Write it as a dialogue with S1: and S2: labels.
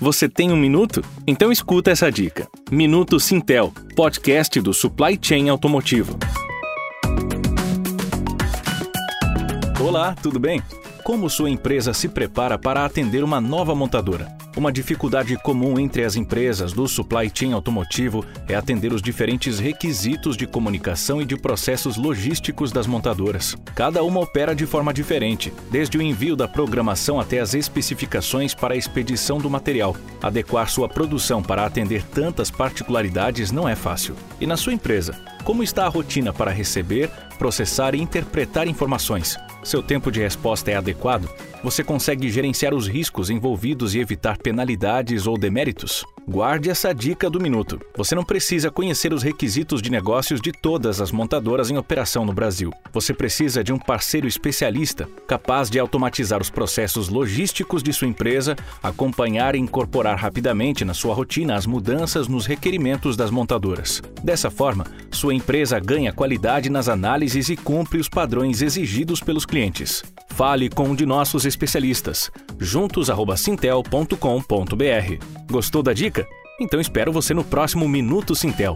S1: Você tem um minuto? Então escuta essa dica. Minuto Sintel, podcast do Supply Chain Automotivo. Olá, tudo bem? Como sua empresa se prepara para atender uma nova montadora? Uma dificuldade comum entre as empresas do supply chain automotivo é atender os diferentes requisitos de comunicação e de processos logísticos das montadoras. Cada uma opera de forma diferente, desde o envio da programação até as especificações para a expedição do material. Adequar sua produção para atender tantas particularidades não é fácil. E na sua empresa, como está a rotina para receber, processar e interpretar informações? Seu tempo de resposta é adequado? Você consegue gerenciar os riscos envolvidos e evitar penalidades ou deméritos? Guarde essa dica do minuto. Você não precisa conhecer os requisitos de negócios de todas as montadoras em operação no Brasil. Você precisa de um parceiro especialista capaz de automatizar os processos logísticos de sua empresa, acompanhar e incorporar rapidamente na sua rotina as mudanças nos requerimentos das montadoras. Dessa forma, sua empresa ganha qualidade nas análises e cumpre os padrões exigidos pelos clientes. Fale com um de nossos especialistas. juntos@sintel.com.br. Gostou da dica? Então espero você no próximo Minuto Sintel.